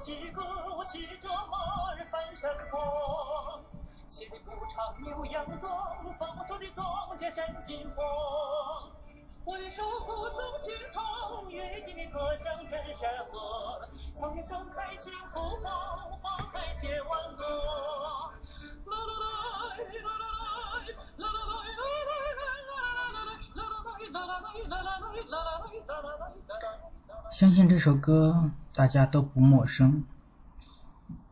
起歌，我骑着马儿翻山坡，千里牧场牛羊壮，丰收的庄稼闪金黄。我的手鼓纵起唱，远近的歌声震山河，草原盛开幸福花。相信这首歌大家都不陌生。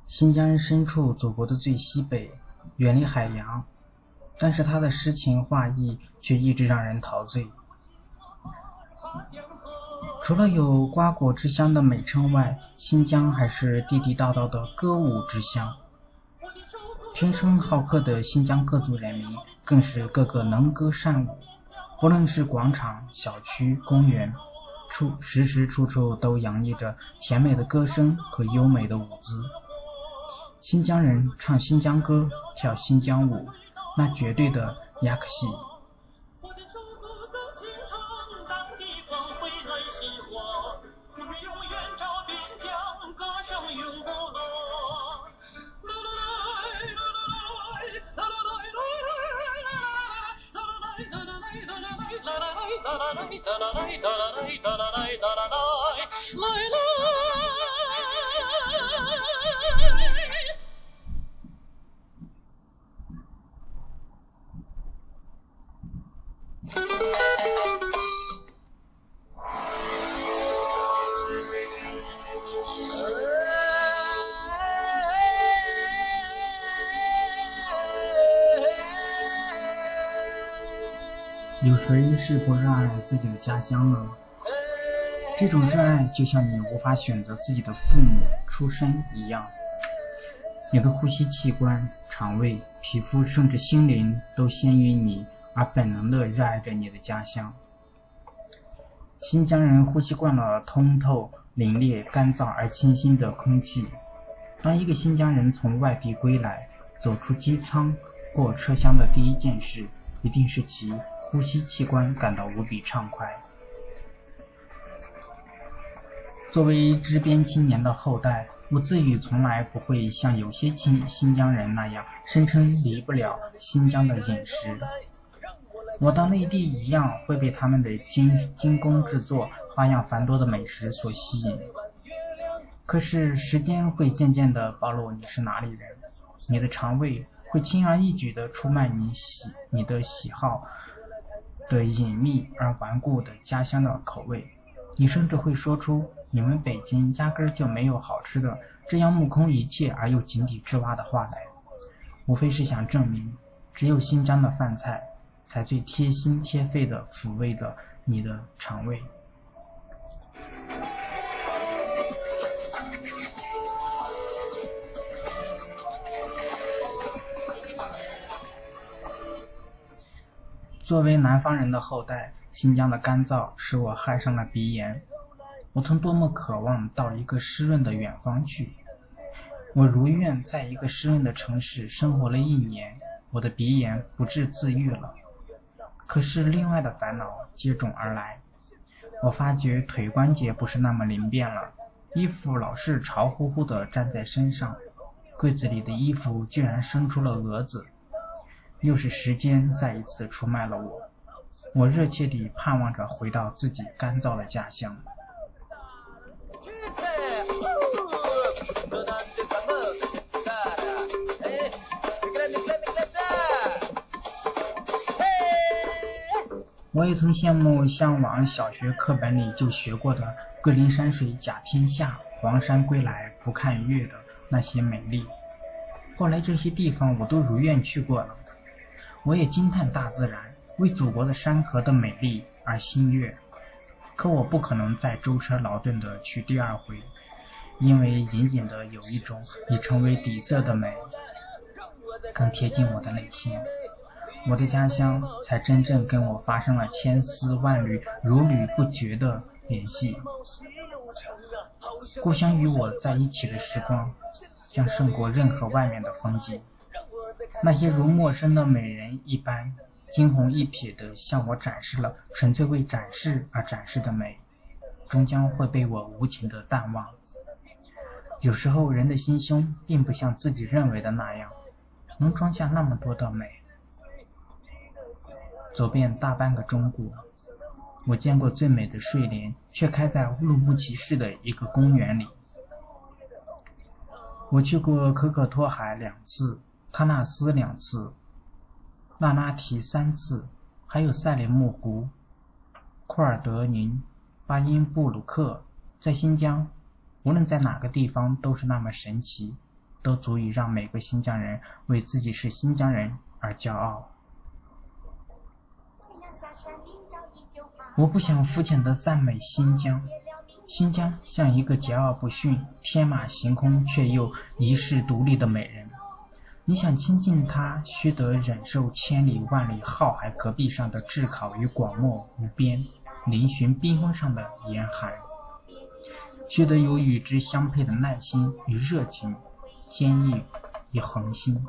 新疆身处祖国的最西北，远离海洋，但是它的诗情画意却一直让人陶醉。除了有瓜果之乡的美称外，新疆还是地地道道的歌舞之乡。天生好客的新疆各族人民更是个个能歌善舞，不论是广场、小区、公园。处时时处处都洋溢着甜美的歌声和优美的舞姿。新疆人唱新疆歌，跳新疆舞，那绝对的亚克西。有谁是不热爱自己的家乡呢？这种热爱就像你无法选择自己的父母出身一样，你的呼吸器官、肠胃、皮肤甚至心灵都先于你而本能的热爱着你的家乡。新疆人呼吸惯了通透、凛冽、干燥而清新的空气。当一个新疆人从外地归来，走出机舱、过车厢的第一件事，一定是其呼吸器官感到无比畅快。作为支边青年的后代，我自己从来不会像有些新新疆人那样声称离不了新疆的饮食。我到内地一样会被他们的精精工制作、花样繁多的美食所吸引。可是时间会渐渐地暴露你是哪里人，你的肠胃会轻而易举地出卖你喜你的喜好的隐秘而顽固的家乡的口味。你甚至会说出“你们北京压根儿就没有好吃的”这样目空一切而又井底之蛙的话来，无非是想证明，只有新疆的饭菜才最贴心贴肺的抚慰着你的肠胃。作为南方人的后代。新疆的干燥使我害上了鼻炎，我曾多么渴望到一个湿润的远方去。我如愿在一个湿润的城市生活了一年，我的鼻炎不治自愈了。可是另外的烦恼接踵而来，我发觉腿关节不是那么灵便了，衣服老是潮乎乎的粘在身上，柜子里的衣服居然生出了蛾子。又是时间再一次出卖了我。我热切地盼望着回到自己干燥的家乡。我也曾羡慕向往小学课本里就学过的“桂林山水甲天下，黄山归来不看岳”的那些美丽。后来这些地方我都如愿去过了，我也惊叹大自然。为祖国的山河的美丽而心悦，可我不可能再舟车劳顿的去第二回，因为隐隐的有一种已成为底色的美，更贴近我的内心。我的家乡才真正跟我发生了千丝万缕、如缕不绝的联系。故乡与我在一起的时光，将胜过任何外面的风景。那些如陌生的美人一般。惊鸿一瞥地向我展示了纯粹为展示而展示的美，终将会被我无情的淡忘。有时候人的心胸并不像自己认为的那样，能装下那么多的美。走遍大半个中国，我见过最美的睡莲，却开在乌鲁木齐市的一个公园里。我去过可可托海两次，喀纳斯两次，那拉提三次，还有赛里木湖、库尔德宁、巴音布鲁克。在新疆，无论在哪个地方都是那么神奇，都足以让每个新疆人为自己是新疆人而骄傲。我不想肤浅的赞美新疆，新疆像一个桀骜不驯、天马行空却又遗世独立的美人。你想亲近他，须得忍受千里万里浩海隔壁上的炙烤与广漠无边，嶙峋冰峰上的严寒。须得有与之相配的耐心与热情，坚毅与恒心。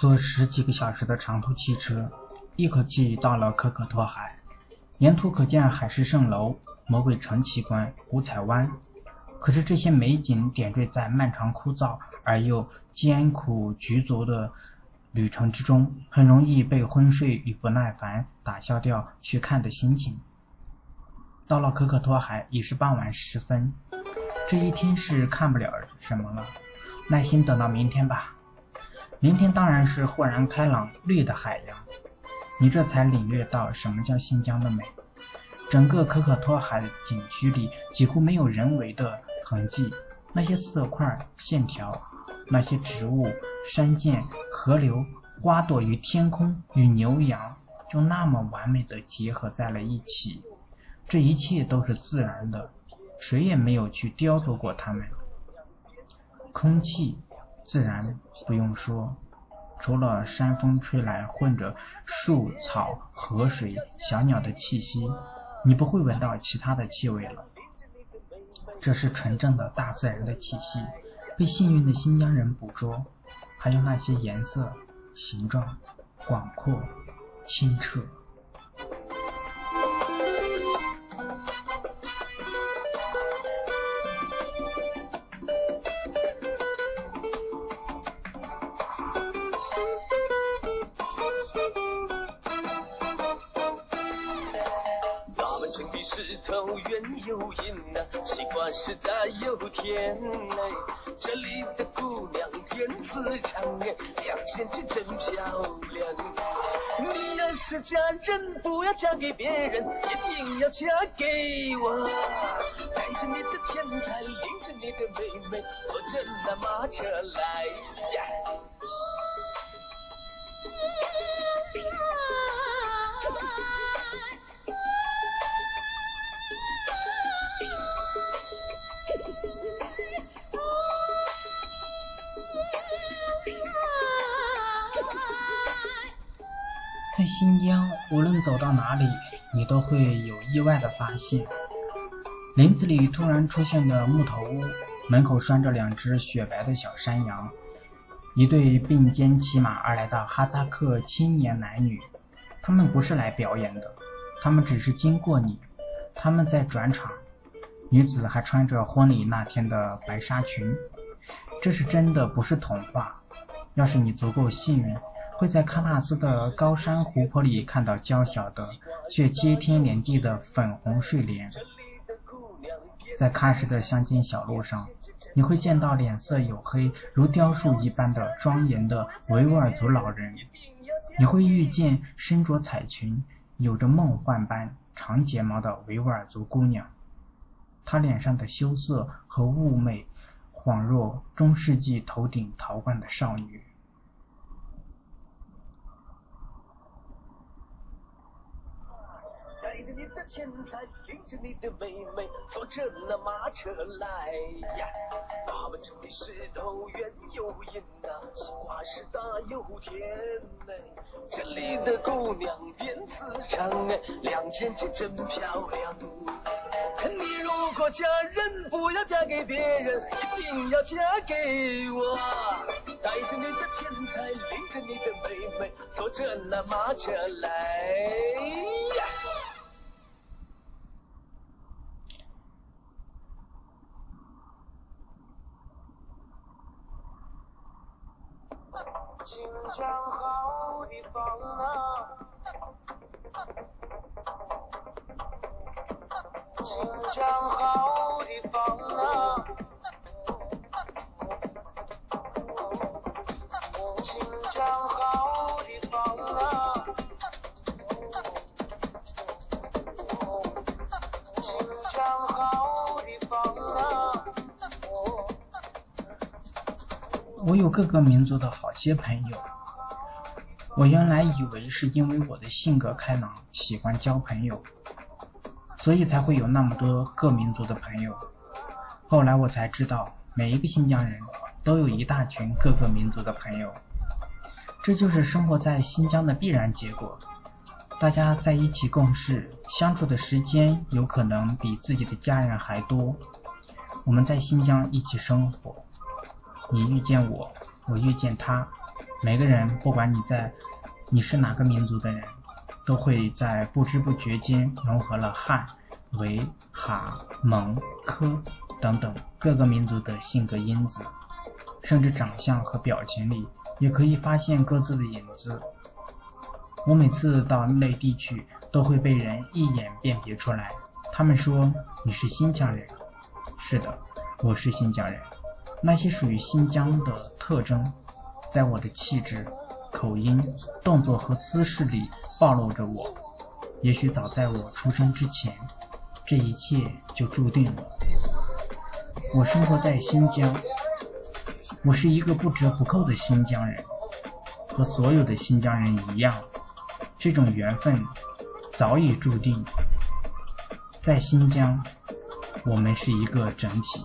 坐十几个小时的长途汽车，一口气到了可可托海，沿途可见海市蜃楼、魔鬼城奇观、五彩湾。可是这些美景点缀在漫长枯燥而又艰苦局足的旅程之中，很容易被昏睡与不耐烦打消掉去看的心情。到了可可托海已是傍晚时分，这一天是看不了什么了，耐心等到明天吧。明天当然是豁然开朗绿的海洋，你这才领略到什么叫新疆的美。整个可可托海景区里几乎没有人为的痕迹，那些色块、线条，那些植物、山涧、河流、花朵与天空与牛羊，就那么完美的结合在了一起。这一切都是自然的，谁也没有去雕琢过它们。空气。自然不用说，除了山风吹来混着树草、河水、小鸟的气息，你不会闻到其他的气味了。这是纯正的大自然的气息，被幸运的新疆人捕捉。还有那些颜色、形状、广阔、清澈。柳荫呐，西瓜是大又甜哎，这里的姑娘辫子长哎，两线真真漂亮。你要是嫁人，不要嫁给别人，一定要嫁给我。带着你的钱财，领着你的妹妹，坐着那马车来。在新疆，无论走到哪里，你都会有意外的发现：林子里突然出现的木头屋，门口拴着两只雪白的小山羊，一对并肩骑马而来的哈萨克青年男女。他们不是来表演的，他们只是经过你，他们在转场。女子还穿着婚礼那天的白纱裙。这是真的，不是童话。要是你足够幸运。会在喀纳斯的高山湖泊里看到娇小的却接天连地的粉红睡莲，在喀什的乡间小路上，你会见到脸色黝黑如雕塑一般的庄严的维吾尔族老人，你会遇见身着彩裙、有着梦幻般长睫毛的维吾尔族姑娘，她脸上的羞涩和妩媚。恍若中世纪头顶陶罐的少女。钱财，领着你的妹妹，坐着那马车来呀。他们种的石头圆又硬呐，西瓜是大又甜哎。这里的姑娘辫子长哎，两件真真漂亮。你如果嫁人，不要嫁给别人，一定要嫁给我。带着你的钱财，领着你的妹妹，坐着那马车来我有各个民族的好些朋友，我原来以为是因为我的性格开朗，喜欢交朋友，所以才会有那么多各民族的朋友。后来我才知道，每一个新疆人都有一大群各个民族的朋友，这就是生活在新疆的必然结果。大家在一起共事，相处的时间有可能比自己的家人还多。我们在新疆一起生活。你遇见我，我遇见他，每个人不管你在你是哪个民族的人，都会在不知不觉间融合了汉、维、哈、蒙、科等等各个民族的性格因子，甚至长相和表情里也可以发现各自的影子。我每次到内地去，都会被人一眼辨别出来。他们说你是新疆人，是的，我是新疆人。那些属于新疆的特征，在我的气质、口音、动作和姿势里暴露着我。也许早在我出生之前，这一切就注定了。我生活在新疆，我是一个不折不扣的新疆人，和所有的新疆人一样。这种缘分早已注定，在新疆，我们是一个整体。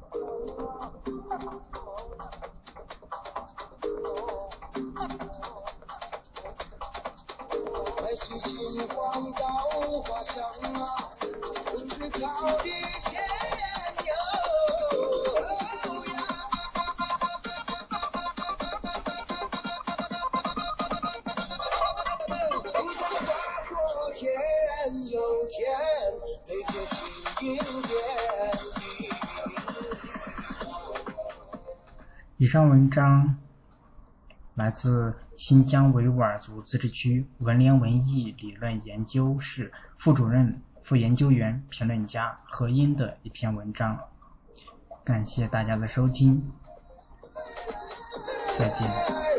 以上文章来自新疆维吾尔族自治区文联文艺理论研究室副主任、副研究员、评论家何英的一篇文章。感谢大家的收听，再见。